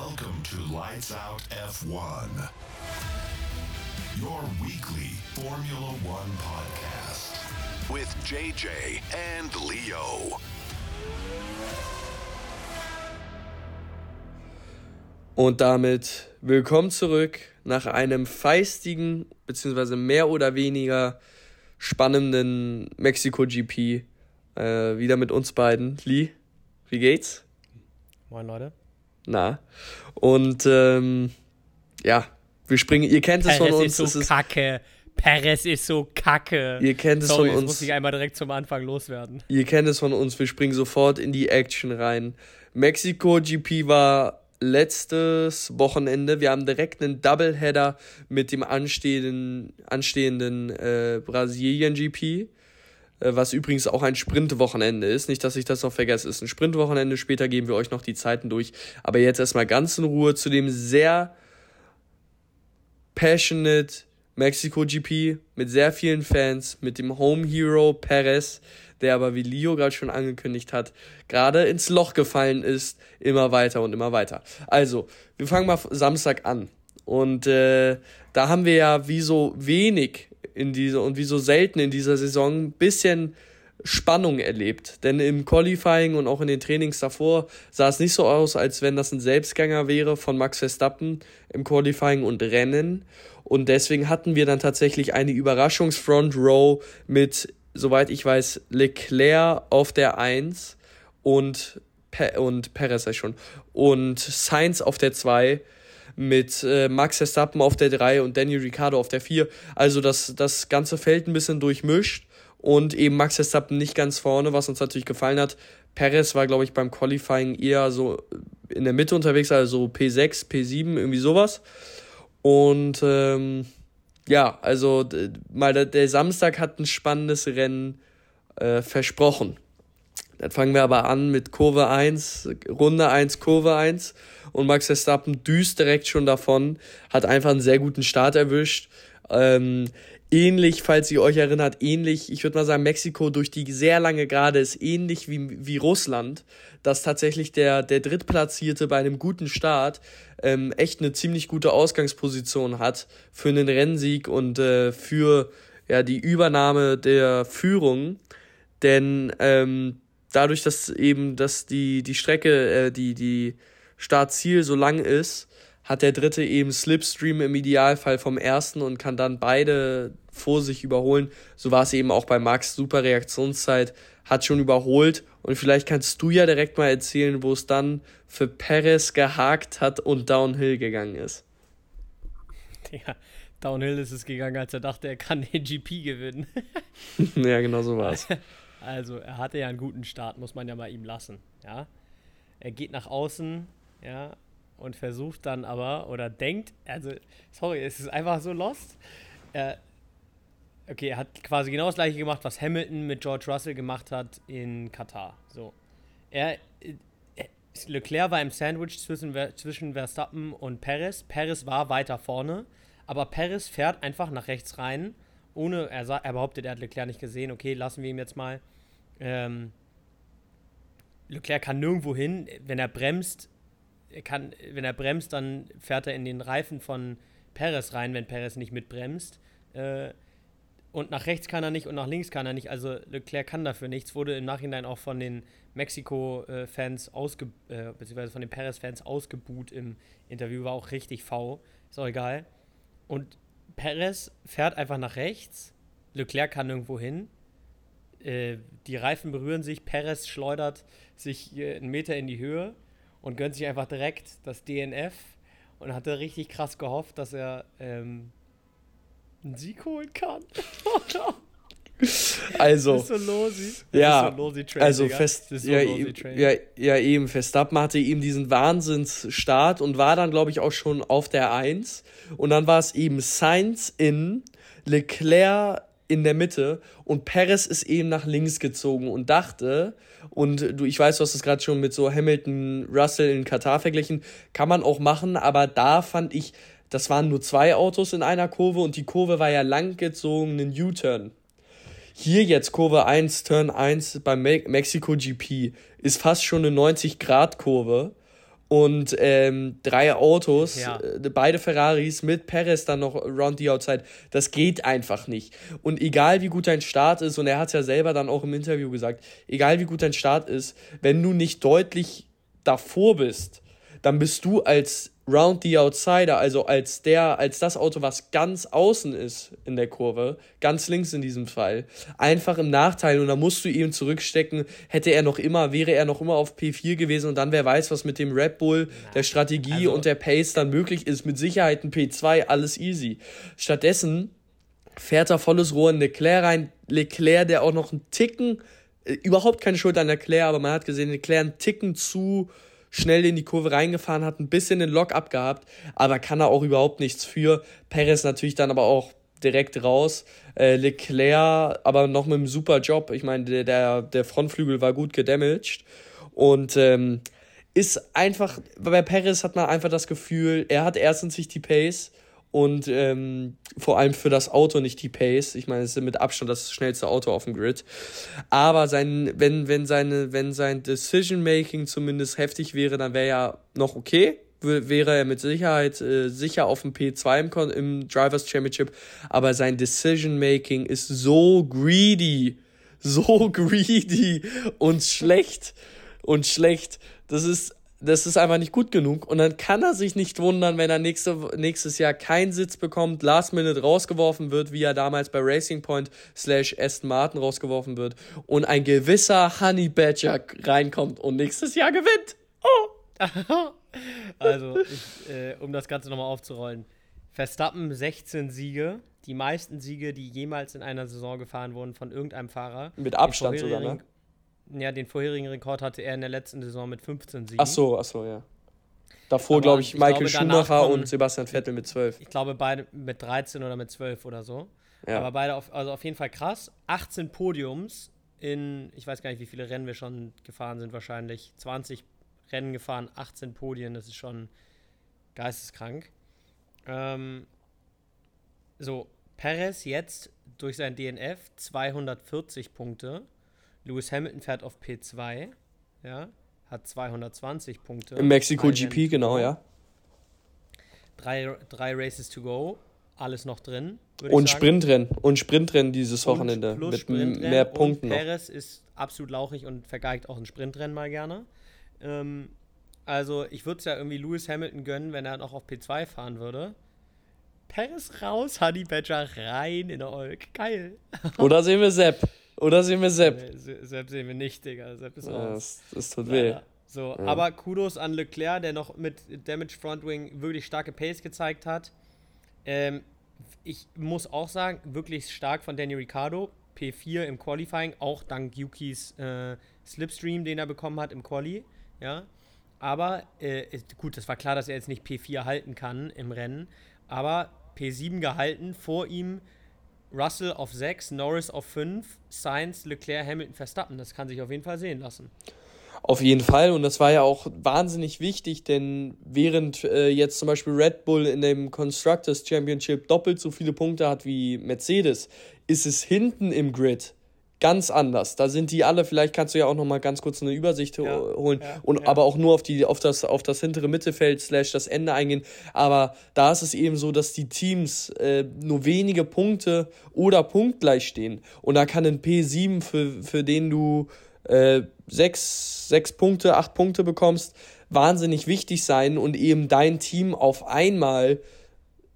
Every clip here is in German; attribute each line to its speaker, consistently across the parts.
Speaker 1: Welcome to Lights Out F1, your weekly Formula One podcast with JJ and Leo.
Speaker 2: Und damit willkommen zurück nach einem feistigen beziehungsweise mehr oder weniger spannenden Mexiko GP. Äh, wieder mit uns beiden. Lee, wie geht's?
Speaker 3: Moin Leute.
Speaker 2: Na. Und ähm, ja, wir springen, ihr kennt es von uns.
Speaker 3: Ist so kacke. Perez ist so kacke.
Speaker 2: Ihr kennt es
Speaker 3: Sorry,
Speaker 2: von uns.
Speaker 3: Muss ich einmal direkt zum Anfang loswerden.
Speaker 2: Ihr kennt es von uns, wir springen sofort in die Action rein. Mexiko GP war letztes Wochenende. Wir haben direkt einen Doubleheader mit dem anstehenden, anstehenden äh, Brasilien GP, was übrigens auch ein Sprintwochenende ist. Nicht, dass ich das noch vergesse, ist ein Sprintwochenende. Später geben wir euch noch die Zeiten durch. Aber jetzt erstmal ganz in Ruhe zu dem sehr passionate Mexico GP mit sehr vielen Fans, mit dem Home Hero Perez, der aber, wie Leo gerade schon angekündigt hat, gerade ins Loch gefallen ist, immer weiter und immer weiter. Also, wir fangen mal Samstag an. Und äh, da haben wir ja wie so wenig in dieser und wie so selten in dieser Saison ein bisschen Spannung erlebt. Denn im Qualifying und auch in den Trainings davor sah es nicht so aus, als wenn das ein Selbstgänger wäre von Max Verstappen im Qualifying und Rennen. Und deswegen hatten wir dann tatsächlich eine Überraschungsfront Row mit, soweit ich weiß, Leclerc auf der 1 und, Pe und Perez schon und Sainz auf der 2 mit äh, Max Verstappen auf der 3 und Daniel Ricciardo auf der 4. Also das, das ganze Feld ein bisschen durchmischt und eben Max Verstappen nicht ganz vorne, was uns natürlich gefallen hat. Perez war, glaube ich, beim Qualifying eher so in der Mitte unterwegs, also P6, P7, irgendwie sowas. Und ähm, ja, also mal der, der, Samstag hat ein spannendes Rennen äh, versprochen. Dann fangen wir aber an mit Kurve 1, Runde 1, Kurve 1. Und Max Verstappen düst direkt schon davon, hat einfach einen sehr guten Start erwischt. Ähm, ähnlich, falls ihr euch erinnert, ähnlich, ich würde mal sagen, Mexiko durch die sehr lange Gerade ist ähnlich wie, wie Russland, dass tatsächlich der, der Drittplatzierte bei einem guten Start ähm, echt eine ziemlich gute Ausgangsposition hat für einen Rennsieg und äh, für ja, die Übernahme der Führung. Denn ähm, dadurch, dass eben dass die, die Strecke, äh, die, die Startziel so lang ist, hat der dritte eben Slipstream im Idealfall vom ersten und kann dann beide vor sich überholen. So war es eben auch bei Max. Super Reaktionszeit, hat schon überholt. Und vielleicht kannst du ja direkt mal erzählen, wo es dann für Perez gehakt hat und Downhill gegangen ist.
Speaker 3: Ja, Downhill ist es gegangen, als er dachte, er kann den GP gewinnen.
Speaker 2: ja, genau so war es.
Speaker 3: Also, er hatte ja einen guten Start, muss man ja mal ihm lassen. Ja, er geht nach außen, ja, und versucht dann aber oder denkt, also, sorry, es ist einfach so lost. Er, okay, er hat quasi genau das gleiche gemacht, was Hamilton mit George Russell gemacht hat in Katar. So. Er, er Leclerc war im Sandwich zwischen, zwischen Verstappen und Perez. Perez war weiter vorne, aber Perez fährt einfach nach rechts rein, ohne, er, er behauptet, er hat Leclerc nicht gesehen. Okay, lassen wir ihm jetzt mal. Ähm, Leclerc kann nirgendwo hin. Wenn er bremst, er kann, wenn er bremst, dann fährt er in den Reifen von Perez rein, wenn Perez nicht mitbremst. Äh, und nach rechts kann er nicht und nach links kann er nicht. Also Leclerc kann dafür nichts. Wurde im Nachhinein auch von den Mexiko-Fans ausge, äh, beziehungsweise von den Perez-Fans ausgebuht im Interview. War auch richtig faul. Ist auch egal. Und Perez fährt einfach nach rechts. Leclerc kann nirgendwo hin. Äh, die Reifen berühren sich. Perez schleudert sich einen Meter in die Höhe und gönnt sich einfach direkt das DNF und hatte richtig krass gehofft, dass er ähm, einen Sieg holen kann.
Speaker 2: Also,
Speaker 3: so
Speaker 2: ja, so Train, also fest, so ja, ja, ja, eben, Verstappen hatte eben diesen Wahnsinnsstart und war dann, glaube ich, auch schon auf der 1. Und dann war es eben Sainz in, Leclerc in der Mitte und Perez ist eben nach links gezogen und dachte, und du, ich weiß, du hast es gerade schon mit so Hamilton, Russell in Katar verglichen, kann man auch machen, aber da fand ich, das waren nur zwei Autos in einer Kurve und die Kurve war ja langgezogenen U-Turn. Hier jetzt Kurve 1, Turn 1 beim Me Mexico GP ist fast schon eine 90-Grad-Kurve und ähm, drei Autos, ja. äh, beide Ferraris mit Perez dann noch round the outside, das geht einfach nicht. Und egal wie gut dein Start ist, und er hat es ja selber dann auch im Interview gesagt, egal wie gut dein Start ist, wenn du nicht deutlich davor bist, dann bist du als Round the Outsider, also als der, als das Auto, was ganz außen ist in der Kurve, ganz links in diesem Fall, einfach im Nachteil. Und da musst du ihm zurückstecken, hätte er noch immer, wäre er noch immer auf P4 gewesen und dann wer weiß, was mit dem Red Bull, der Strategie also, und der Pace dann möglich ist, mit Sicherheit ein P2, alles easy. Stattdessen fährt er volles Rohr in Leclerc rein, Leclerc, der auch noch einen Ticken, äh, überhaupt keine Schuld an Leclerc, aber man hat gesehen, Leclerc einen Ticken zu schnell in die Kurve reingefahren, hat ein bisschen den Lock abgehabt, aber kann er auch überhaupt nichts für. Perez natürlich dann aber auch direkt raus. Äh, Leclerc aber noch mit einem super Job. Ich meine, der, der, der Frontflügel war gut gedamaged. Und ähm, ist einfach, bei Perez hat man einfach das Gefühl, er hat erstens sich die Pace und ähm, vor allem für das Auto nicht die Pace. Ich meine, es ist mit Abstand das schnellste Auto auf dem Grid. Aber sein, wenn, wenn, seine, wenn sein Decision-Making zumindest heftig wäre, dann wäre ja noch okay. Wäre er mit Sicherheit äh, sicher auf dem P2 im, im Drivers Championship. Aber sein Decision-Making ist so greedy. So greedy und schlecht. Und schlecht. Das ist das ist einfach nicht gut genug. Und dann kann er sich nicht wundern, wenn er nächste, nächstes Jahr keinen Sitz bekommt, Last Minute rausgeworfen wird, wie er damals bei Racing Point slash Aston Martin rausgeworfen wird und ein gewisser Honey Badger reinkommt und nächstes Jahr gewinnt. Oh!
Speaker 3: also, ich, äh, um das Ganze nochmal aufzurollen. Verstappen 16 Siege, die meisten Siege, die jemals in einer Saison gefahren wurden von irgendeinem Fahrer.
Speaker 2: Mit Abstand sogar, ne?
Speaker 3: Ja, den vorherigen Rekord hatte er in der letzten Saison mit 15 Siegen.
Speaker 2: Ach so, ach so, ja. Davor, glaube ich, Michael ich glaube, Schumacher kommen, und Sebastian Vettel mit 12.
Speaker 3: Ich glaube, beide mit 13 oder mit 12 oder so. Ja. Aber beide, auf, also auf jeden Fall krass. 18 Podiums in, ich weiß gar nicht, wie viele Rennen wir schon gefahren sind, wahrscheinlich 20 Rennen gefahren, 18 Podien, das ist schon geisteskrank. Ähm, so, Perez jetzt durch sein DNF 240 Punkte. Lewis Hamilton fährt auf P2, ja, hat 220 Punkte.
Speaker 2: Im Mexiko GP, genau, ja.
Speaker 3: Drei, drei Races to go, alles noch drin.
Speaker 2: Und Sprintrennen, und Sprintrennen dieses Wochenende mit mehr Punkten.
Speaker 3: Und Perez noch. ist absolut lauchig und vergeigt auch ein Sprintrennen mal gerne. Ähm, also ich würde es ja irgendwie Lewis Hamilton gönnen, wenn er noch auf P2 fahren würde. Perez raus, Honey Badger rein in der Olk. Geil.
Speaker 2: Oder sehen wir Sepp. Oder sehen wir Sepp?
Speaker 3: Nee, Sepp sehen wir nicht, Digga. Sepp ist
Speaker 2: ja, raus. Das, das tut weh. Ja,
Speaker 3: so, ja. aber Kudos an Leclerc, der noch mit Damage Frontwing wirklich starke Pace gezeigt hat. Ähm, ich muss auch sagen, wirklich stark von Danny Ricciardo. P4 im Qualifying, auch dank Yukis äh, Slipstream, den er bekommen hat im Quali. Ja. Aber äh, gut, es war klar, dass er jetzt nicht P4 halten kann im Rennen. Aber P7 gehalten, vor ihm Russell auf 6, Norris auf 5, Sainz, Leclerc, Hamilton, Verstappen. Das kann sich auf jeden Fall sehen lassen.
Speaker 2: Auf jeden Fall. Und das war ja auch wahnsinnig wichtig, denn während äh, jetzt zum Beispiel Red Bull in dem Constructors Championship doppelt so viele Punkte hat wie Mercedes, ist es hinten im Grid ganz anders. Da sind die alle, vielleicht kannst du ja auch noch mal ganz kurz eine Übersicht ja, holen ja, und ja. aber auch nur auf die auf das auf das hintere Mittelfeld slash das Ende eingehen. Aber da ist es eben so, dass die Teams äh, nur wenige Punkte oder punktgleich stehen und da kann ein P7 für für den du äh, sechs, sechs Punkte, acht Punkte bekommst, wahnsinnig wichtig sein und eben dein Team auf einmal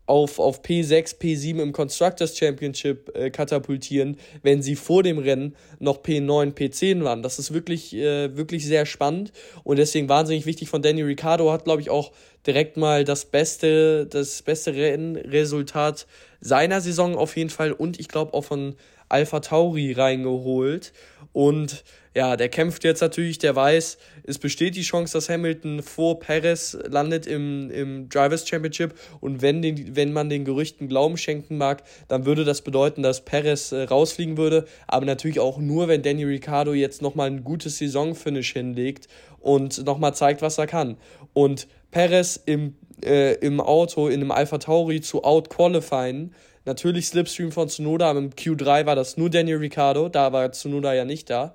Speaker 2: auf, auf P6, P7 im Constructors Championship äh, katapultieren, wenn sie vor dem Rennen noch P9, P10 waren. Das ist wirklich, äh, wirklich sehr spannend und deswegen wahnsinnig wichtig von Danny Ricciardo hat, glaube ich, auch direkt mal das beste, das beste Rennresultat seiner Saison auf jeden Fall und ich glaube auch von Alpha Tauri reingeholt und ja, der kämpft jetzt natürlich, der weiß, es besteht die Chance, dass Hamilton vor Perez landet im, im Drivers Championship. Und wenn, den, wenn man den Gerüchten Glauben schenken mag, dann würde das bedeuten, dass Perez äh, rausfliegen würde. Aber natürlich auch nur, wenn Danny Ricciardo jetzt nochmal ein gutes Saisonfinish hinlegt und nochmal zeigt, was er kann. Und Perez im, äh, im Auto, in einem Alpha Tauri zu outqualifyen, natürlich Slipstream von Tsunoda, aber im Q3 war das nur Danny Ricciardo, da war Tsunoda ja nicht da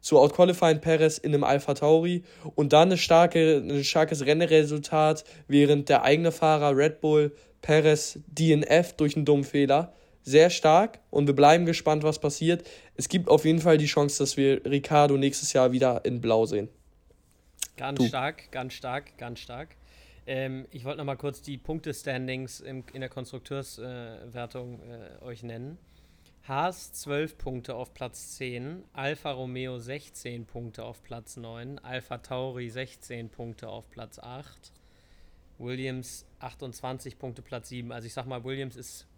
Speaker 2: zu outqualifying Perez in einem Alpha Tauri und dann eine starke, ein starkes Rennresultat, während der eigene Fahrer Red Bull Perez DNF durch einen dummen Fehler. Sehr stark und wir bleiben gespannt, was passiert. Es gibt auf jeden Fall die Chance, dass wir Ricardo nächstes Jahr wieder in Blau sehen.
Speaker 3: Ganz du. stark, ganz stark, ganz stark. Ähm, ich wollte noch mal kurz die Punkte-Standings in der Konstrukteurswertung äh, äh, euch nennen. Haas 12 Punkte auf Platz 10, Alfa Romeo 16 Punkte auf Platz 9, Alfa Tauri 16 Punkte auf Platz 8, Williams 28 Punkte Platz 7. Also ich sag mal, Williams ist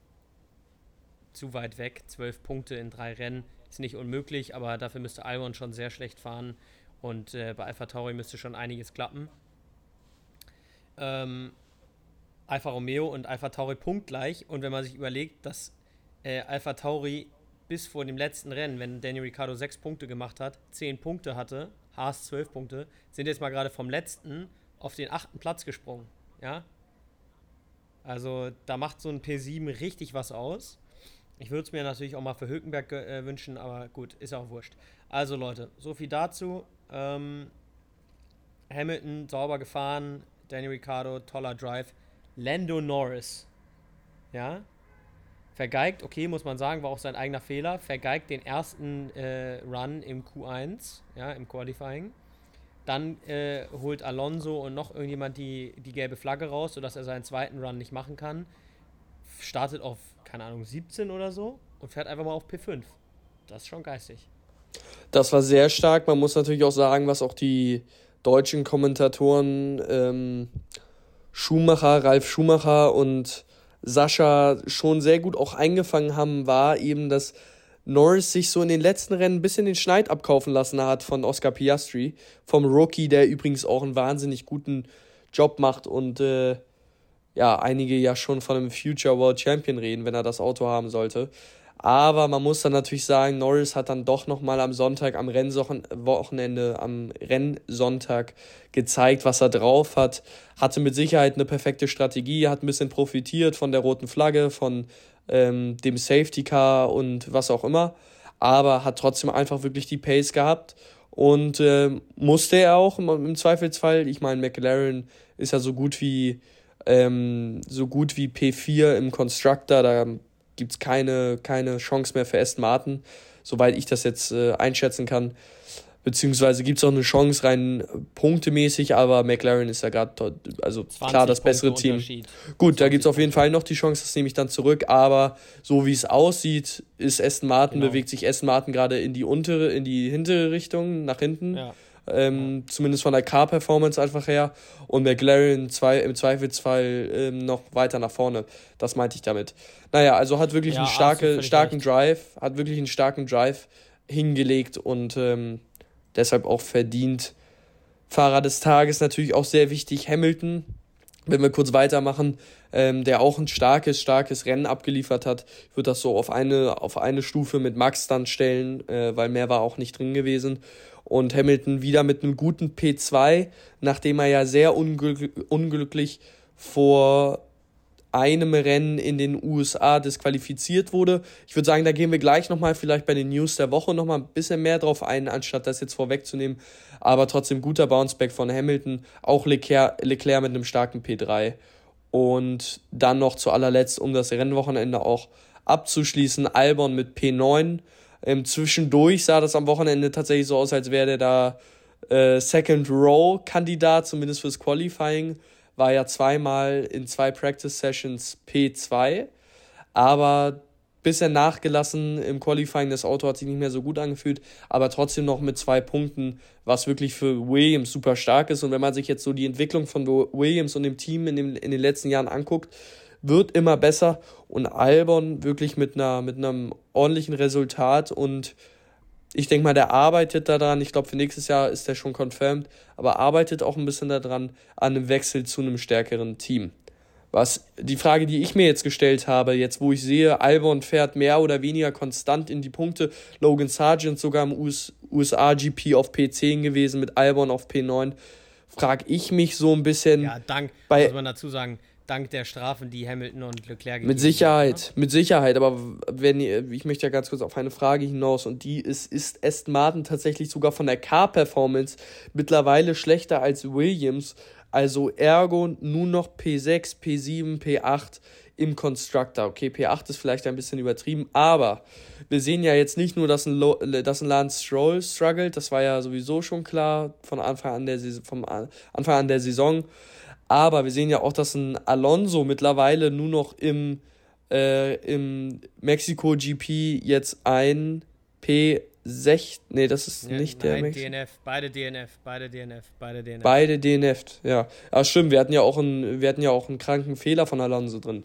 Speaker 3: zu weit weg. 12 Punkte in drei Rennen ist nicht unmöglich, aber dafür müsste Albon schon sehr schlecht fahren und äh, bei Alfa Tauri müsste schon einiges klappen. Ähm, Alfa Romeo und Alfa Tauri punktgleich und wenn man sich überlegt, dass äh, Alpha Tauri bis vor dem letzten Rennen, wenn Daniel Ricciardo sechs Punkte gemacht hat, zehn Punkte hatte, Haas zwölf Punkte, sind jetzt mal gerade vom letzten auf den achten Platz gesprungen. Ja? Also da macht so ein P7 richtig was aus. Ich würde es mir natürlich auch mal für Hülkenberg äh, wünschen, aber gut, ist auch wurscht. Also Leute, so viel dazu. Ähm, Hamilton sauber gefahren, Daniel Ricciardo, toller Drive. Lando Norris, ja, vergeigt, okay, muss man sagen, war auch sein eigener Fehler, vergeigt den ersten äh, Run im Q1, ja, im Qualifying. Dann äh, holt Alonso und noch irgendjemand die, die gelbe Flagge raus, sodass er seinen zweiten Run nicht machen kann. Startet auf, keine Ahnung, 17 oder so und fährt einfach mal auf P5. Das ist schon geistig.
Speaker 2: Das war sehr stark. Man muss natürlich auch sagen, was auch die deutschen Kommentatoren ähm, Schumacher, Ralf Schumacher und Sascha schon sehr gut auch eingefangen haben, war eben, dass Norris sich so in den letzten Rennen ein bisschen den Schneid abkaufen lassen hat von Oscar Piastri, vom Rookie, der übrigens auch einen wahnsinnig guten Job macht und äh, ja, einige ja schon von einem Future World Champion reden, wenn er das Auto haben sollte. Aber man muss dann natürlich sagen, Norris hat dann doch nochmal am Sonntag, am Rennwochenende, am Rennsonntag gezeigt, was er drauf hat. Hatte mit Sicherheit eine perfekte Strategie, hat ein bisschen profitiert von der roten Flagge, von ähm, dem Safety Car und was auch immer. Aber hat trotzdem einfach wirklich die Pace gehabt. Und äh, musste er auch im Zweifelsfall. Ich meine, McLaren ist ja so gut wie ähm, so gut wie P4 im Constructor. Da gibt es keine, keine Chance mehr für Aston Martin, soweit ich das jetzt äh, einschätzen kann. Beziehungsweise gibt es auch eine Chance rein punktemäßig, aber McLaren ist ja gerade, also klar das bessere Team. Gut, da gibt es auf jeden Fall noch die Chance, das nehme ich dann zurück, aber so wie es aussieht, ist Aston Martin, genau. bewegt sich Aston Martin gerade in die untere, in die hintere Richtung, nach hinten. Ja ähm, zumindest von der Car-Performance einfach her. Und McLaren zwei, im Zweifelsfall ähm, noch weiter nach vorne. Das meinte ich damit. Naja, also hat wirklich ja, einen starke, starken recht. Drive, hat wirklich einen starken Drive hingelegt und ähm, deshalb auch verdient. Fahrer des Tages natürlich auch sehr wichtig, Hamilton. Wenn wir kurz weitermachen, ähm, der auch ein starkes, starkes Rennen abgeliefert hat, wird das so auf eine, auf eine Stufe mit Max dann stellen, äh, weil mehr war auch nicht drin gewesen und Hamilton wieder mit einem guten P2, nachdem er ja sehr unglück unglücklich vor einem Rennen in den USA disqualifiziert wurde. Ich würde sagen, da gehen wir gleich nochmal vielleicht bei den News der Woche nochmal ein bisschen mehr drauf ein, anstatt das jetzt vorwegzunehmen. Aber trotzdem guter Bounceback von Hamilton, auch Leclerc, Leclerc mit einem starken P3. Und dann noch zu allerletzt, um das Rennwochenende auch abzuschließen, Albon mit P9 ähm, zwischendurch sah das am Wochenende tatsächlich so aus, als wäre der da äh, Second Row Kandidat, zumindest fürs Qualifying. War ja zweimal in zwei Practice Sessions P2, aber bisschen nachgelassen im Qualifying. Das Auto hat sich nicht mehr so gut angefühlt, aber trotzdem noch mit zwei Punkten, was wirklich für Williams super stark ist. Und wenn man sich jetzt so die Entwicklung von Williams und dem Team in, dem, in den letzten Jahren anguckt, wird immer besser und Albon wirklich mit einer mit einem ordentlichen Resultat und ich denke mal, der arbeitet daran. Ich glaube, für nächstes Jahr ist der schon confirmed, aber arbeitet auch ein bisschen daran an einem Wechsel zu einem stärkeren Team. Was die Frage, die ich mir jetzt gestellt habe, jetzt wo ich sehe, Albon fährt mehr oder weniger konstant in die Punkte, Logan Sargent sogar im US USA GP auf P10 gewesen, mit Albon auf P9, frage ich mich so ein bisschen.
Speaker 3: Ja, dank, bei, muss man dazu sagen, dank der Strafen, die Hamilton und Leclerc
Speaker 2: Mit Sicherheit, haben, ne? mit Sicherheit. Aber wenn ich möchte ja ganz kurz auf eine Frage hinaus und die ist, ist Aston Martin tatsächlich sogar von der Car-Performance mittlerweile schlechter als Williams? Also ergo nur noch P6, P7, P8 im Constructor. Okay, P8 ist vielleicht ein bisschen übertrieben, aber wir sehen ja jetzt nicht nur, dass ein, Lo dass ein Lance Stroll struggelt, das war ja sowieso schon klar von Anfang an der, vom Anfang an der Saison. Aber wir sehen ja auch, dass ein Alonso mittlerweile nur noch im, äh, im Mexiko GP jetzt ein P6, nee, das ist ja, nicht nein, der
Speaker 3: Mexiko. DNF, beide DNF, beide DNF, beide DNF.
Speaker 2: Beide DNF, ja. Ah, stimmt, wir hatten ja auch einen, wir hatten ja auch einen kranken Fehler von Alonso drin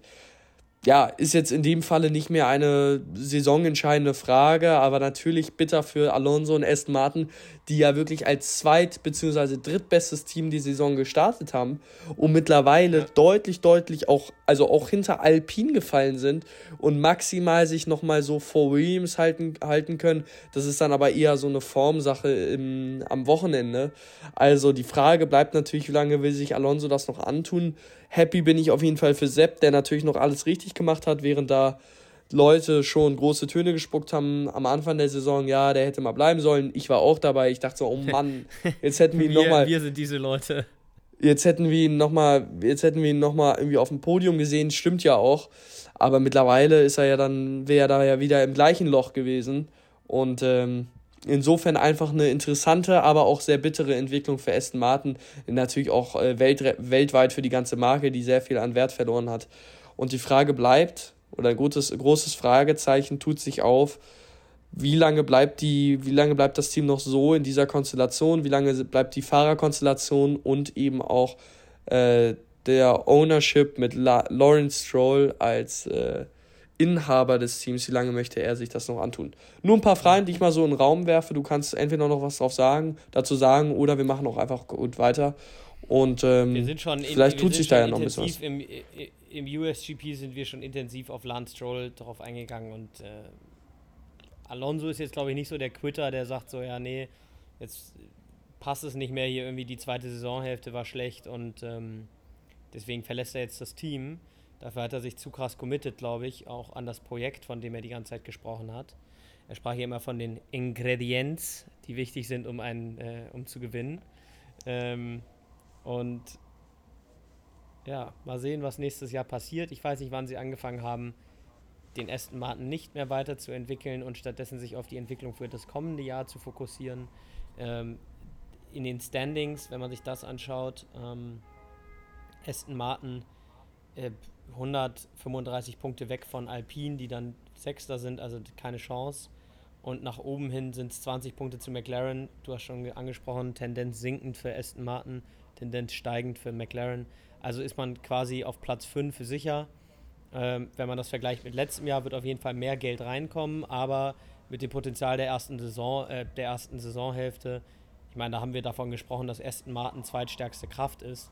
Speaker 2: ja, ist jetzt in dem Falle nicht mehr eine saisonentscheidende Frage, aber natürlich bitter für Alonso und Aston Martin, die ja wirklich als zweit- bzw. drittbestes Team die Saison gestartet haben und mittlerweile deutlich, deutlich auch, also auch hinter Alpine gefallen sind und maximal sich nochmal so vor Williams halten, halten können. Das ist dann aber eher so eine Formsache im, am Wochenende. Also die Frage bleibt natürlich, wie lange will sich Alonso das noch antun? Happy bin ich auf jeden Fall für Sepp, der natürlich noch alles richtig gemacht hat, während da Leute schon große Töne gespuckt haben am Anfang der Saison, ja, der hätte mal bleiben sollen. Ich war auch dabei. Ich dachte so, oh Mann, jetzt hätten wir ihn nochmal.
Speaker 3: Wir sind diese Leute.
Speaker 2: Jetzt hätten wir ihn nochmal, jetzt hätten wir ihn nochmal irgendwie auf dem Podium gesehen, stimmt ja auch. Aber mittlerweile ist er ja dann, wäre er da ja wieder im gleichen Loch gewesen. Und ähm, insofern einfach eine interessante, aber auch sehr bittere Entwicklung für Aston Martin. Natürlich auch äh, welt, weltweit für die ganze Marke, die sehr viel an Wert verloren hat. Und die Frage bleibt, oder ein gutes, großes Fragezeichen tut sich auf, wie lange bleibt die, wie lange bleibt das Team noch so in dieser Konstellation, wie lange bleibt die Fahrerkonstellation und eben auch äh, der Ownership mit La Lawrence Stroll als äh, Inhaber des Teams, wie lange möchte er sich das noch antun? Nur ein paar Fragen, die ich mal so in den Raum werfe. Du kannst entweder noch was drauf sagen, dazu sagen, oder wir machen auch einfach gut weiter. Und ähm, vielleicht tut sich da ja noch ein bisschen was.
Speaker 3: Im, Im USGP sind wir schon intensiv auf Lance Stroll drauf eingegangen und äh, Alonso ist jetzt, glaube ich, nicht so der Quitter, der sagt so, ja, nee, jetzt passt es nicht mehr hier irgendwie, die zweite Saisonhälfte war schlecht und ähm, deswegen verlässt er jetzt das Team. Dafür hat er sich zu krass committed, glaube ich, auch an das Projekt, von dem er die ganze Zeit gesprochen hat. Er sprach hier immer von den Ingredients, die wichtig sind, um, einen, äh, um zu gewinnen. Ähm, und ja, mal sehen, was nächstes Jahr passiert. Ich weiß nicht, wann sie angefangen haben, den Aston Martin nicht mehr weiterzuentwickeln und stattdessen sich auf die Entwicklung für das kommende Jahr zu fokussieren. Ähm, in den Standings, wenn man sich das anschaut, ähm, Aston Martin äh, 135 Punkte weg von Alpine, die dann Sechster sind, also keine Chance. Und nach oben hin sind es 20 Punkte zu McLaren. Du hast schon angesprochen, Tendenz sinkend für Aston Martin, Tendenz steigend für McLaren. Also ist man quasi auf Platz 5 sicher. Ähm, wenn man das vergleicht mit letztem Jahr, wird auf jeden Fall mehr Geld reinkommen, aber mit dem Potenzial der ersten Saison, äh, der ersten Saisonhälfte, ich meine, da haben wir davon gesprochen, dass Aston Martin zweitstärkste Kraft ist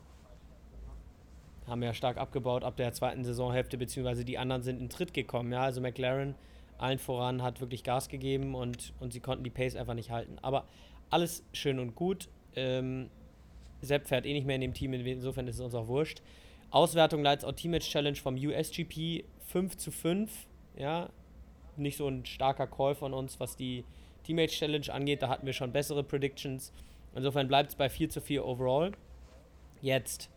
Speaker 3: haben ja stark abgebaut ab der zweiten Saisonhälfte, beziehungsweise die anderen sind in Tritt gekommen. Ja, also McLaren allen voran hat wirklich Gas gegeben und, und sie konnten die Pace einfach nicht halten. Aber alles schön und gut. Ähm, Sepp fährt eh nicht mehr in dem Team, insofern ist es uns auch wurscht. Auswertung Lights Out Teammatch Challenge vom USGP 5 zu 5. Ja, nicht so ein starker Call von uns, was die Teammate Challenge angeht. Da hatten wir schon bessere Predictions. Insofern bleibt es bei 4 zu 4 overall. Jetzt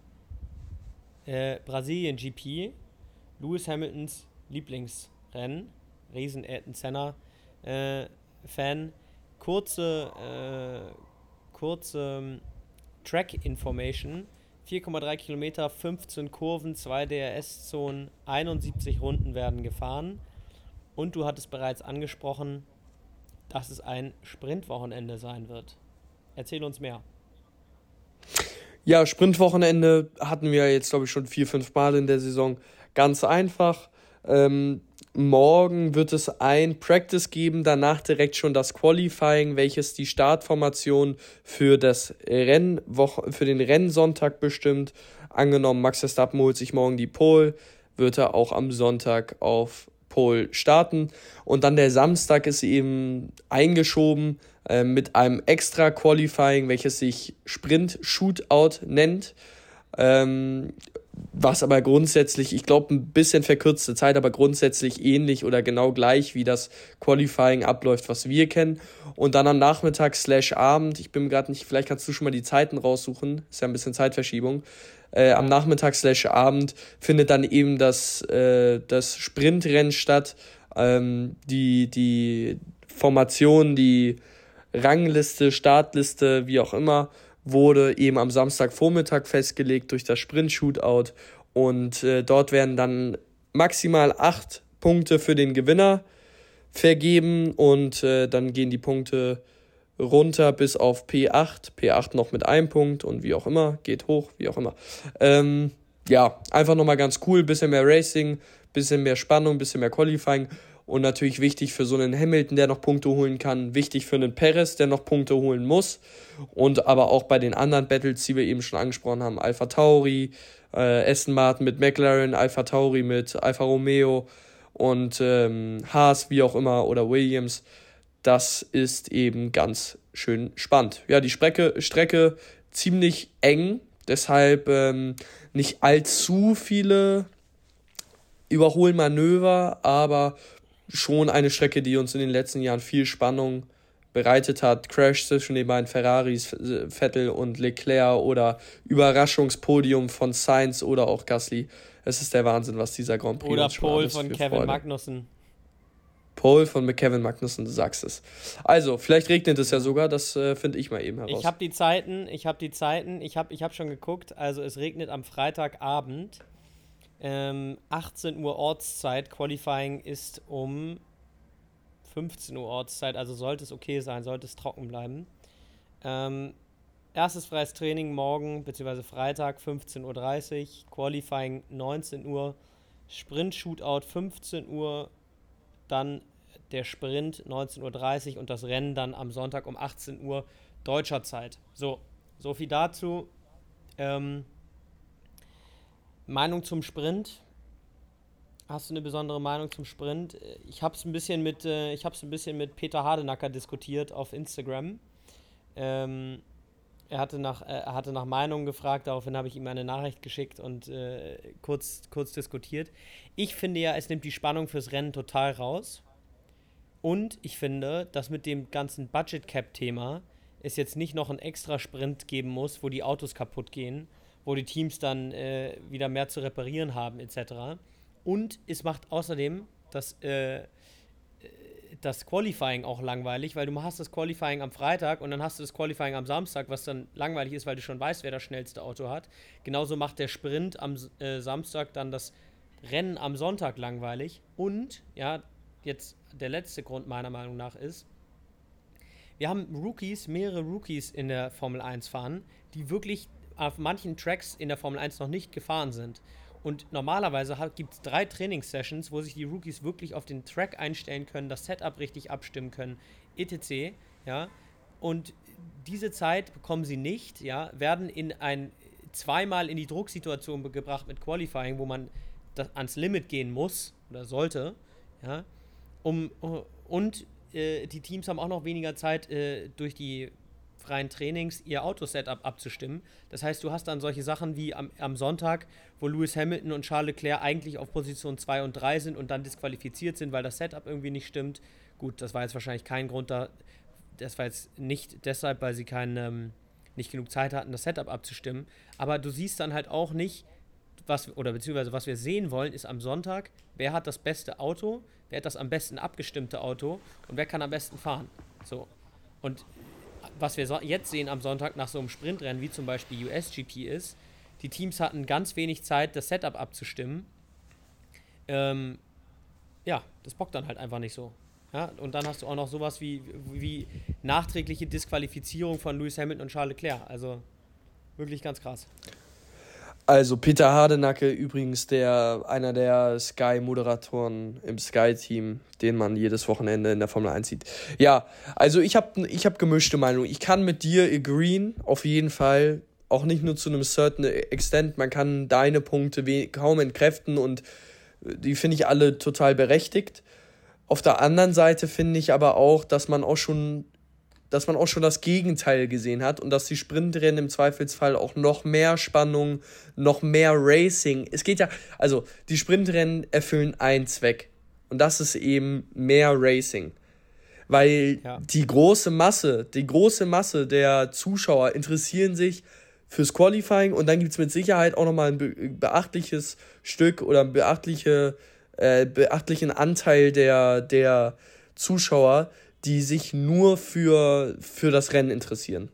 Speaker 3: äh, Brasilien GP, Lewis Hamiltons Lieblingsrennen, riesen Ayrton Senna äh, Fan. Kurze, äh, kurze ähm, Track Information. 4,3 Kilometer, 15 Kurven, 2 DRS-Zonen, 71 Runden werden gefahren. Und du hattest bereits angesprochen, dass es ein Sprintwochenende sein wird. Erzähl uns mehr.
Speaker 2: Ja, Sprintwochenende hatten wir jetzt, glaube ich, schon vier, fünf Mal in der Saison. Ganz einfach. Ähm, morgen wird es ein Practice geben, danach direkt schon das Qualifying, welches die Startformation für, das für den Rennsonntag bestimmt. Angenommen, Max Verstappen holt sich morgen die Pole, wird er auch am Sonntag auf Pole starten. Und dann der Samstag ist eben eingeschoben äh, mit einem extra Qualifying, welches sich Sprint Shootout nennt. Ähm, was aber grundsätzlich, ich glaube, ein bisschen verkürzte Zeit, aber grundsätzlich ähnlich oder genau gleich, wie das Qualifying abläuft, was wir kennen. Und dann am Nachmittag slash Abend, ich bin gerade nicht, vielleicht kannst du schon mal die Zeiten raussuchen, ist ja ein bisschen Zeitverschiebung. Äh, am Nachmittag slash Abend findet dann eben das, äh, das Sprintrennen statt. Ähm, die, die Formation, die Rangliste, Startliste, wie auch immer wurde eben am Samstagvormittag festgelegt durch das Sprint-Shootout. Und äh, dort werden dann maximal acht Punkte für den Gewinner vergeben und äh, dann gehen die Punkte runter bis auf P8. P8 noch mit einem Punkt und wie auch immer, geht hoch, wie auch immer. Ähm, ja, einfach nochmal ganz cool, bisschen mehr Racing, bisschen mehr Spannung, bisschen mehr Qualifying und natürlich wichtig für so einen Hamilton, der noch Punkte holen kann, wichtig für einen Perez, der noch Punkte holen muss. Und aber auch bei den anderen Battles, die wir eben schon angesprochen haben, Alpha Tauri, äh, Aston Martin mit McLaren, Alpha Tauri mit Alfa Romeo und ähm, Haas, wie auch immer, oder Williams, das ist eben ganz schön spannend. Ja, die Strecke, Strecke ziemlich eng, deshalb ähm, nicht allzu viele Überholmanöver, aber schon eine Strecke, die uns in den letzten Jahren viel Spannung bereitet hat. Crash zwischen den beiden Ferraris, Vettel und Leclerc oder Überraschungspodium von Sainz oder auch Gasly. Es ist der Wahnsinn, was dieser Grand Prix
Speaker 3: Oder Pole von Kevin Freude. Magnussen.
Speaker 2: Pole von Kevin Magnussen, du sagst es. Also, vielleicht regnet es ja sogar, das äh, finde ich mal eben
Speaker 3: heraus. Ich habe die Zeiten, ich habe die Zeiten, ich habe ich hab schon geguckt, also es regnet am Freitagabend ähm, 18 Uhr Ortszeit. Qualifying ist um 15 Uhr Ortszeit, also sollte es okay sein, sollte es trocken bleiben. Ähm, erstes freies Training morgen bzw. Freitag 15.30 Uhr, Qualifying 19 Uhr, Sprint Shootout 15 Uhr, dann der Sprint 19.30 Uhr und das Rennen dann am Sonntag um 18 Uhr deutscher Zeit. So, so viel dazu. Ähm, Meinung zum Sprint? Hast du eine besondere Meinung zum Sprint? Ich habe es ein bisschen mit, äh, ich habe ein bisschen mit Peter Hardenacker diskutiert auf Instagram. Ähm, er hatte nach, äh, er hatte nach Meinungen gefragt, daraufhin habe ich ihm eine Nachricht geschickt und äh, kurz, kurz diskutiert. Ich finde ja, es nimmt die Spannung fürs Rennen total raus. Und ich finde, dass mit dem ganzen Budget Cap-Thema es jetzt nicht noch einen extra Sprint geben muss, wo die Autos kaputt gehen wo die Teams dann äh, wieder mehr zu reparieren haben, etc. Und es macht außerdem das, äh, das Qualifying auch langweilig, weil du hast das Qualifying am Freitag und dann hast du das Qualifying am Samstag, was dann langweilig ist, weil du schon weißt, wer das schnellste Auto hat. Genauso macht der Sprint am äh, Samstag dann das Rennen am Sonntag langweilig. Und, ja, jetzt der letzte Grund meiner Meinung nach ist, wir haben Rookies, mehrere Rookies in der Formel 1 fahren, die wirklich auf manchen Tracks in der Formel 1 noch nicht gefahren sind. Und normalerweise gibt es drei Trainingssessions, wo sich die Rookies wirklich auf den Track einstellen können, das Setup richtig abstimmen können, etc. Ja. Und diese Zeit bekommen sie nicht, ja, werden in ein zweimal in die Drucksituation gebracht mit Qualifying, wo man ans Limit gehen muss oder sollte, ja, um und äh, die Teams haben auch noch weniger Zeit äh, durch die freien Trainings ihr Autosetup abzustimmen. Das heißt, du hast dann solche Sachen wie am, am Sonntag, wo Lewis Hamilton und Charles Leclerc eigentlich auf Position 2 und 3 sind und dann disqualifiziert sind, weil das Setup irgendwie nicht stimmt. Gut, das war jetzt wahrscheinlich kein Grund da. Das war jetzt nicht deshalb, weil sie kein, ähm, nicht genug Zeit hatten, das Setup abzustimmen. Aber du siehst dann halt auch nicht, was, oder beziehungsweise was wir sehen wollen, ist am Sonntag, wer hat das beste Auto, wer hat das am besten abgestimmte Auto und wer kann am besten fahren. So. Und was wir so jetzt sehen am Sonntag nach so einem Sprintrennen, wie zum Beispiel USGP ist, die Teams hatten ganz wenig Zeit, das Setup abzustimmen. Ähm, ja, das bockt dann halt einfach nicht so. Ja, und dann hast du auch noch sowas wie, wie nachträgliche Disqualifizierung von Lewis Hamilton und Charles Leclerc. Also wirklich ganz krass.
Speaker 2: Also Peter Hardenacke übrigens der einer der Sky Moderatoren im Sky Team, den man jedes Wochenende in der Formel 1 sieht. Ja, also ich habe ich habe gemischte Meinung. Ich kann mit dir agreeen auf jeden Fall, auch nicht nur zu einem certain extent, man kann deine Punkte kaum entkräften und die finde ich alle total berechtigt. Auf der anderen Seite finde ich aber auch, dass man auch schon dass man auch schon das Gegenteil gesehen hat und dass die Sprintrennen im Zweifelsfall auch noch mehr Spannung, noch mehr Racing. Es geht ja, also die Sprintrennen erfüllen einen Zweck und das ist eben mehr Racing. Weil ja. die große Masse, die große Masse der Zuschauer interessieren sich fürs Qualifying und dann gibt es mit Sicherheit auch nochmal ein beachtliches Stück oder einen beachtliche, äh, beachtlichen Anteil der, der Zuschauer, die sich nur für, für das Rennen interessieren.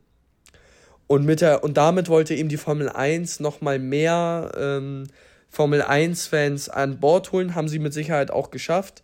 Speaker 2: Und, mit der, und damit wollte eben die Formel 1 nochmal mehr ähm, Formel 1-Fans an Bord holen, haben sie mit Sicherheit auch geschafft.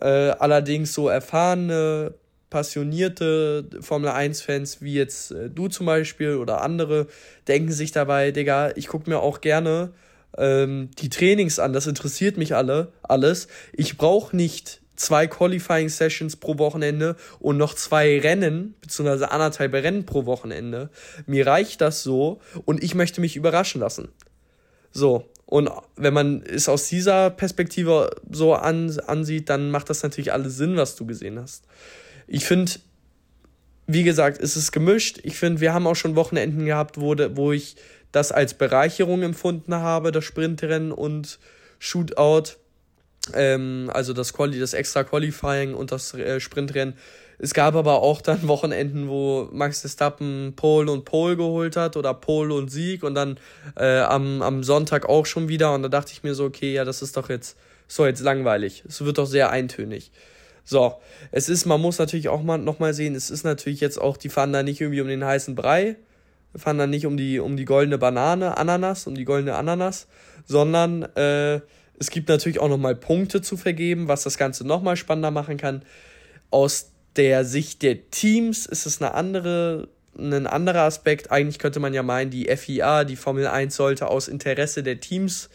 Speaker 2: Äh, allerdings so erfahrene, passionierte Formel 1-Fans wie jetzt äh, du zum Beispiel oder andere denken sich dabei, Digga, ich gucke mir auch gerne ähm, die Trainings an, das interessiert mich alle, alles. Ich brauche nicht zwei Qualifying Sessions pro Wochenende und noch zwei Rennen, beziehungsweise anderthalb Rennen pro Wochenende. Mir reicht das so und ich möchte mich überraschen lassen. So. Und wenn man es aus dieser Perspektive so an, ansieht, dann macht das natürlich alles Sinn, was du gesehen hast. Ich finde, wie gesagt, es ist gemischt. Ich finde, wir haben auch schon Wochenenden gehabt, wo, wo ich das als Bereicherung empfunden habe, das Sprintrennen und Shootout ähm, also das, Quali, das extra Qualifying und das äh, Sprintrennen. Es gab aber auch dann Wochenenden, wo Max Verstappen Pole und Pole geholt hat oder Pole und Sieg und dann äh, am, am Sonntag auch schon wieder. Und da dachte ich mir so, okay, ja, das ist doch jetzt, so jetzt langweilig. Es wird doch sehr eintönig. So, es ist, man muss natürlich auch mal nochmal sehen, es ist natürlich jetzt auch, die fahren da nicht irgendwie um den heißen Brei, fahren da nicht um die, um die goldene Banane, Ananas, um die goldene Ananas, sondern äh, es gibt natürlich auch nochmal Punkte zu vergeben, was das Ganze nochmal spannender machen kann. Aus der Sicht der Teams ist es eine andere, ein anderer Aspekt. Eigentlich könnte man ja meinen, die FIA, die Formel 1 sollte aus Interesse der Teams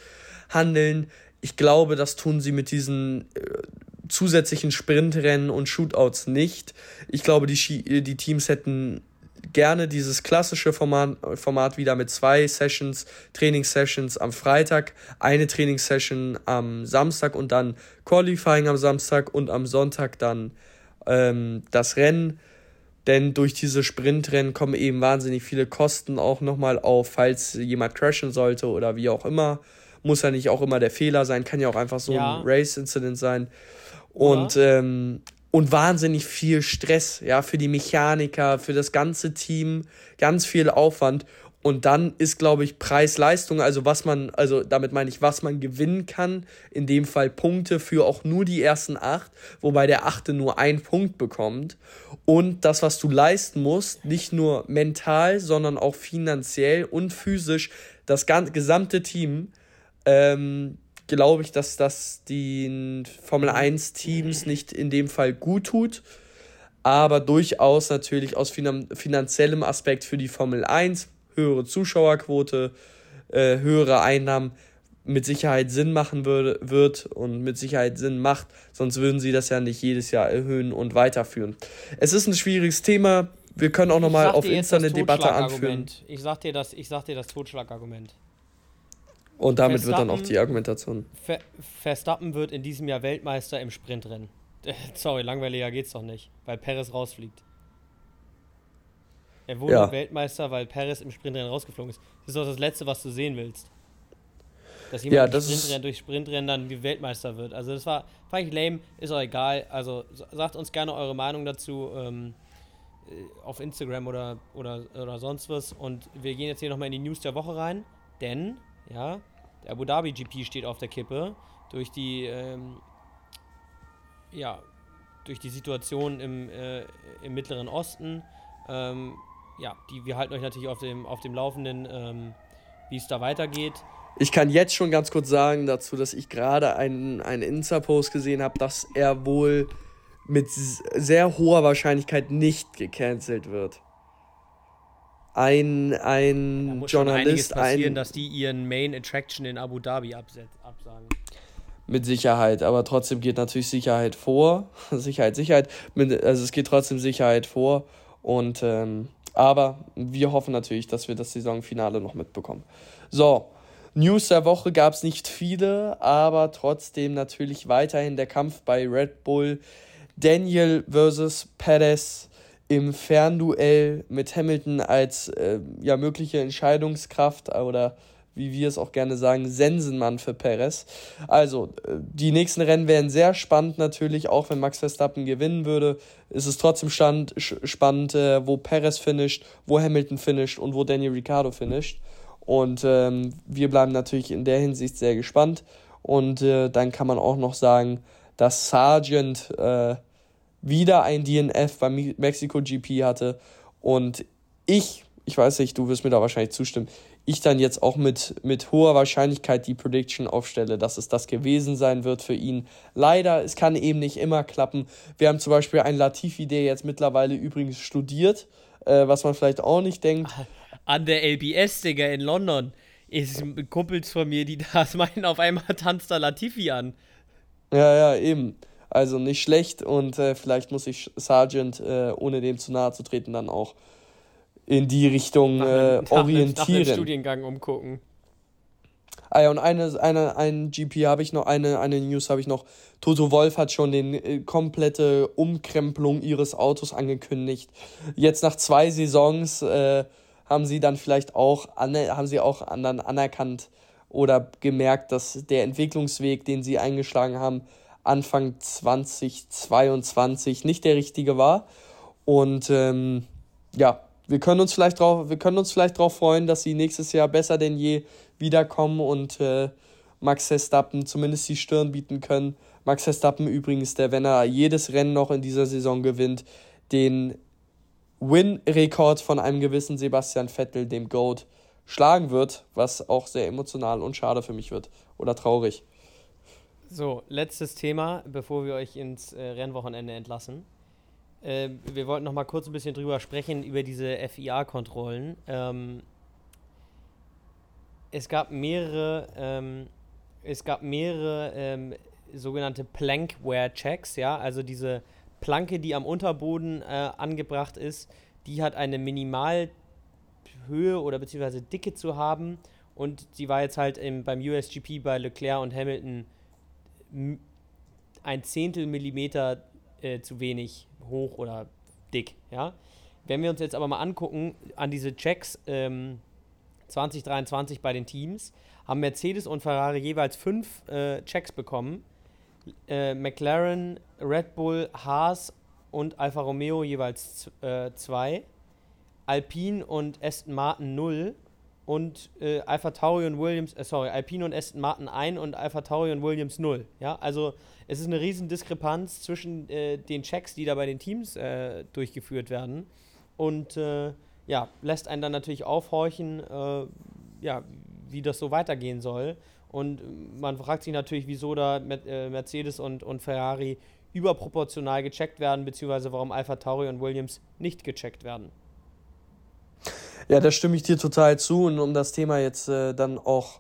Speaker 2: handeln. Ich glaube, das tun sie mit diesen äh, zusätzlichen Sprintrennen und Shootouts nicht. Ich glaube, die, die Teams hätten gerne dieses klassische Format, Format wieder mit zwei Sessions, Trainingssessions am Freitag, eine Trainingssession am Samstag und dann Qualifying am Samstag und am Sonntag dann ähm, das Rennen. Denn durch diese Sprintrennen kommen eben wahnsinnig viele Kosten auch nochmal auf, falls jemand crashen sollte oder wie auch immer. Muss ja nicht auch immer der Fehler sein, kann ja auch einfach so ja. ein Race-Incident sein. Und ähm, und wahnsinnig viel Stress, ja, für die Mechaniker, für das ganze Team, ganz viel Aufwand. Und dann ist, glaube ich, Preis-Leistung, also was man, also damit meine ich, was man gewinnen kann, in dem Fall Punkte für auch nur die ersten acht, wobei der achte nur einen Punkt bekommt. Und das, was du leisten musst, nicht nur mental, sondern auch finanziell und physisch, das ganze, gesamte Team, ähm, glaube ich, dass das den Formel 1 Teams nicht in dem Fall gut tut, aber durchaus natürlich aus finan finanziellem Aspekt für die Formel 1, höhere Zuschauerquote, äh, höhere Einnahmen mit Sicherheit Sinn machen würde, wird und mit Sicherheit Sinn macht, sonst würden sie das ja nicht jedes Jahr erhöhen und weiterführen. Es ist ein schwieriges Thema. Wir können auch nochmal auf Insta eine Debatte anführen.
Speaker 3: Ich sag dir das, ich sag dir das Totschlagargument.
Speaker 2: Und damit wird dann auch die Argumentation.
Speaker 3: Ver Verstappen wird in diesem Jahr Weltmeister im Sprintrennen. Sorry, langweiliger geht's doch nicht, weil Perez rausfliegt. Er wurde ja. Weltmeister, weil Perez im Sprintrennen rausgeflogen ist. Das ist doch das Letzte, was du sehen willst. Dass jemand ja, das Sprintrennen, durch Sprintrennen dann wie Weltmeister wird. Also das war, fand ich lame, ist auch egal. Also sagt uns gerne eure Meinung dazu ähm, äh, auf Instagram oder, oder, oder sonst was. Und wir gehen jetzt hier nochmal in die News der Woche rein, denn, ja, der Abu Dhabi GP steht auf der Kippe durch die, ähm, ja, durch die Situation im, äh, im Mittleren Osten. Ähm, ja, die, wir halten euch natürlich auf dem, auf dem Laufenden, ähm, wie es da weitergeht.
Speaker 2: Ich kann jetzt schon ganz kurz sagen dazu, dass ich gerade einen, einen Insta-Post gesehen habe, dass er wohl mit sehr hoher Wahrscheinlichkeit nicht gecancelt wird ein, ein da muss Journalist.
Speaker 3: Schon passieren, ein, dass die ihren Main Attraction in Abu Dhabi absagen.
Speaker 2: Mit Sicherheit, aber trotzdem geht natürlich Sicherheit vor. Sicherheit, Sicherheit. Also es geht trotzdem Sicherheit vor. Und ähm, aber wir hoffen natürlich, dass wir das Saisonfinale noch mitbekommen. So, News der Woche gab es nicht viele, aber trotzdem natürlich weiterhin der Kampf bei Red Bull. Daniel versus Perez im Fernduell mit Hamilton als äh, ja, mögliche Entscheidungskraft oder wie wir es auch gerne sagen, Sensenmann für Perez. Also, äh, die nächsten Rennen wären sehr spannend natürlich, auch wenn Max Verstappen gewinnen würde. Ist es trotzdem stand, spannend, äh, wo Perez finisht, wo Hamilton finisht und wo Daniel Ricciardo finisht. Und ähm, wir bleiben natürlich in der Hinsicht sehr gespannt. Und äh, dann kann man auch noch sagen, dass Sargent äh, wieder ein DNF beim Mexico GP hatte. Und ich, ich weiß nicht, du wirst mir da wahrscheinlich zustimmen, ich dann jetzt auch mit, mit hoher Wahrscheinlichkeit die Prediction aufstelle, dass es das gewesen sein wird für ihn. Leider, es kann eben nicht immer klappen. Wir haben zum Beispiel einen Latifi, der jetzt mittlerweile übrigens studiert, äh, was man vielleicht auch nicht denkt.
Speaker 3: An der LBS, Digga, in London. Ist Kumpels von mir, die das meinen, auf einmal tanzt da Latifi an.
Speaker 2: Ja, ja, eben. Also nicht schlecht und äh, vielleicht muss ich Sargent, äh, ohne dem zu nahe zu treten, dann auch in die Richtung nach einem, äh, orientieren. Nach, nach
Speaker 3: Studiengang umgucken.
Speaker 2: Ah ja, und eine, eine, ein GP habe ich noch, eine, eine News habe ich noch. Toto Wolf hat schon die äh, komplette Umkrempelung ihres Autos angekündigt. Jetzt nach zwei Saisons äh, haben sie dann vielleicht auch, haben sie auch anderen anerkannt oder gemerkt, dass der Entwicklungsweg, den sie eingeschlagen haben, Anfang 2022 nicht der richtige war. Und ähm, ja, wir können uns vielleicht drauf, wir können uns vielleicht darauf freuen, dass sie nächstes Jahr besser denn je wiederkommen und äh, Max Verstappen zumindest die Stirn bieten können. Max Verstappen übrigens, der, wenn er jedes Rennen noch in dieser Saison gewinnt, den Win-Rekord von einem gewissen Sebastian Vettel, dem GOAT, schlagen wird, was auch sehr emotional und schade für mich wird oder traurig.
Speaker 3: So, letztes Thema, bevor wir euch ins äh, Rennwochenende entlassen. Äh, wir wollten noch mal kurz ein bisschen drüber sprechen, über diese FIA-Kontrollen. Ähm, es gab mehrere, ähm, es gab mehrere ähm, sogenannte Plankware-Checks, ja, also diese Planke, die am Unterboden äh, angebracht ist, die hat eine Minimalhöhe oder beziehungsweise Dicke zu haben und sie war jetzt halt im, beim USGP bei Leclerc und Hamilton ein Zehntel Millimeter äh, zu wenig hoch oder dick, ja. Wenn wir uns jetzt aber mal angucken, an diese Checks ähm, 2023 bei den Teams, haben Mercedes und Ferrari jeweils fünf äh, Checks bekommen. Äh, McLaren, Red Bull, Haas und Alfa Romeo jeweils äh, zwei. Alpine und Aston Martin null und äh, Alpha Tauri und Williams, äh, sorry, Alpine und Aston Martin 1 und Alpha Tauri und Williams 0. Ja, also es ist eine riesen Diskrepanz zwischen äh, den Checks, die da bei den Teams äh, durchgeführt werden und äh, ja, lässt einen dann natürlich aufhorchen, äh, ja, wie das so weitergehen soll. Und man fragt sich natürlich, wieso da Mercedes und, und Ferrari überproportional gecheckt werden, beziehungsweise warum Alpha Tauri und Williams nicht gecheckt werden.
Speaker 2: Ja, da stimme ich dir total zu. Und um das Thema jetzt äh, dann auch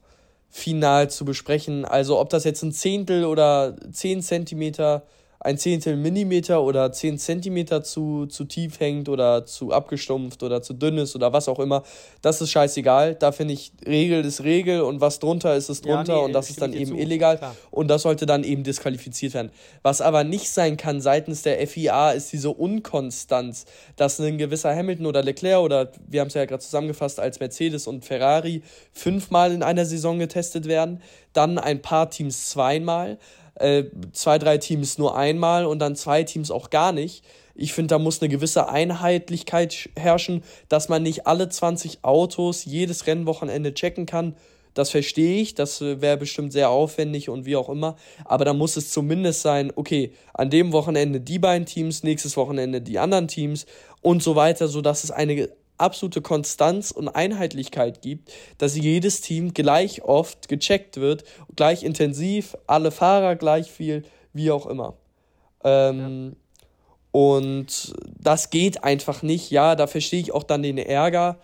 Speaker 2: final zu besprechen, also ob das jetzt ein Zehntel oder zehn Zentimeter ein Zehntel Millimeter oder zehn Zentimeter zu, zu tief hängt oder zu abgestumpft oder zu dünn ist oder was auch immer, das ist scheißegal. Da finde ich, Regel ist Regel und was drunter ist, ist drunter ja, nee, und das ist dann eben zu. illegal Klar. und das sollte dann eben disqualifiziert werden. Was aber nicht sein kann seitens der FIA ist diese Unkonstanz, dass ein gewisser Hamilton oder Leclerc oder wir haben es ja gerade zusammengefasst als Mercedes und Ferrari fünfmal in einer Saison getestet werden, dann ein paar Teams zweimal äh, zwei, drei Teams nur einmal und dann zwei Teams auch gar nicht. Ich finde, da muss eine gewisse Einheitlichkeit herrschen, dass man nicht alle 20 Autos jedes Rennwochenende checken kann. Das verstehe ich, das äh, wäre bestimmt sehr aufwendig und wie auch immer. Aber da muss es zumindest sein, okay, an dem Wochenende die beiden Teams, nächstes Wochenende die anderen Teams und so weiter, sodass es eine absolute Konstanz und Einheitlichkeit gibt, dass jedes Team gleich oft gecheckt wird, gleich intensiv, alle Fahrer gleich viel, wie auch immer. Ähm, ja. Und das geht einfach nicht. Ja, da verstehe ich auch dann den Ärger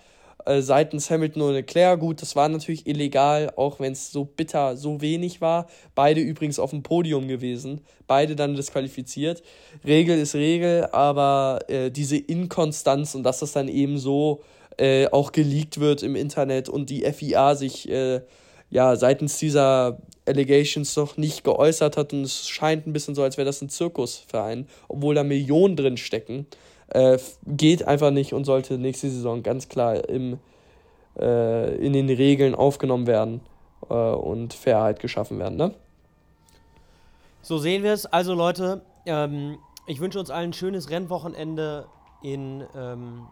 Speaker 2: äh, seitens Hamilton und Leclerc. Gut, das war natürlich illegal, auch wenn es so bitter, so wenig war. Beide übrigens auf dem Podium gewesen. Beide dann disqualifiziert. Regel ist Regel, aber äh, diese Inkonstanz und dass das dann eben so äh, auch geleakt wird im Internet und die FIA sich äh, ja seitens dieser Allegations noch nicht geäußert hat und es scheint ein bisschen so, als wäre das ein Zirkusverein, obwohl da Millionen drin stecken. Äh, geht einfach nicht und sollte nächste Saison ganz klar im, äh, in den Regeln aufgenommen werden äh, und Fairheit geschaffen werden. Ne?
Speaker 3: So sehen wir es. Also Leute, ähm, ich wünsche uns allen ein schönes Rennwochenende in ähm,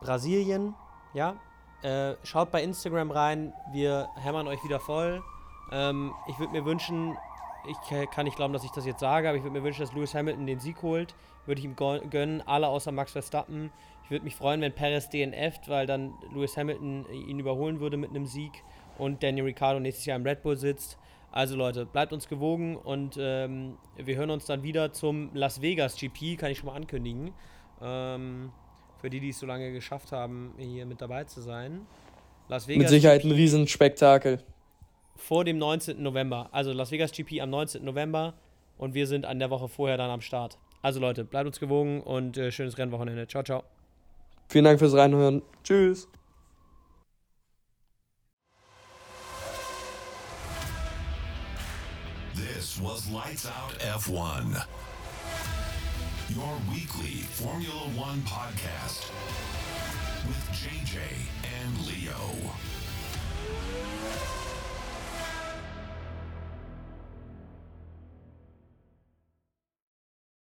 Speaker 3: Brasilien. Ja, äh, schaut bei Instagram rein. Wir hämmern euch wieder voll. Ähm, ich würde mir wünschen, ich kann nicht glauben, dass ich das jetzt sage, aber ich würde mir wünschen, dass Lewis Hamilton den Sieg holt. Würde ich ihm gönnen, alle außer Max Verstappen. Ich würde mich freuen, wenn Perez DNFt, weil dann Lewis Hamilton ihn überholen würde mit einem Sieg und Daniel Ricciardo nächstes Jahr im Red Bull sitzt. Also Leute, bleibt uns gewogen und ähm, wir hören uns dann wieder zum Las Vegas GP, kann ich schon mal ankündigen. Ähm, für die, die es so lange geschafft haben, hier mit dabei zu sein.
Speaker 2: Las Vegas mit Sicherheit GP ein Riesenspektakel.
Speaker 3: Vor dem 19. November. Also Las Vegas GP am 19. November und wir sind an der Woche vorher dann am Start. Also Leute, bleibt uns gewogen und äh, schönes Rennwochenende. Ciao, ciao.
Speaker 2: Vielen Dank fürs Reinhören. Tschüss.
Speaker 1: This was Lights Out F1, your weekly Formula One podcast with JJ and Leo.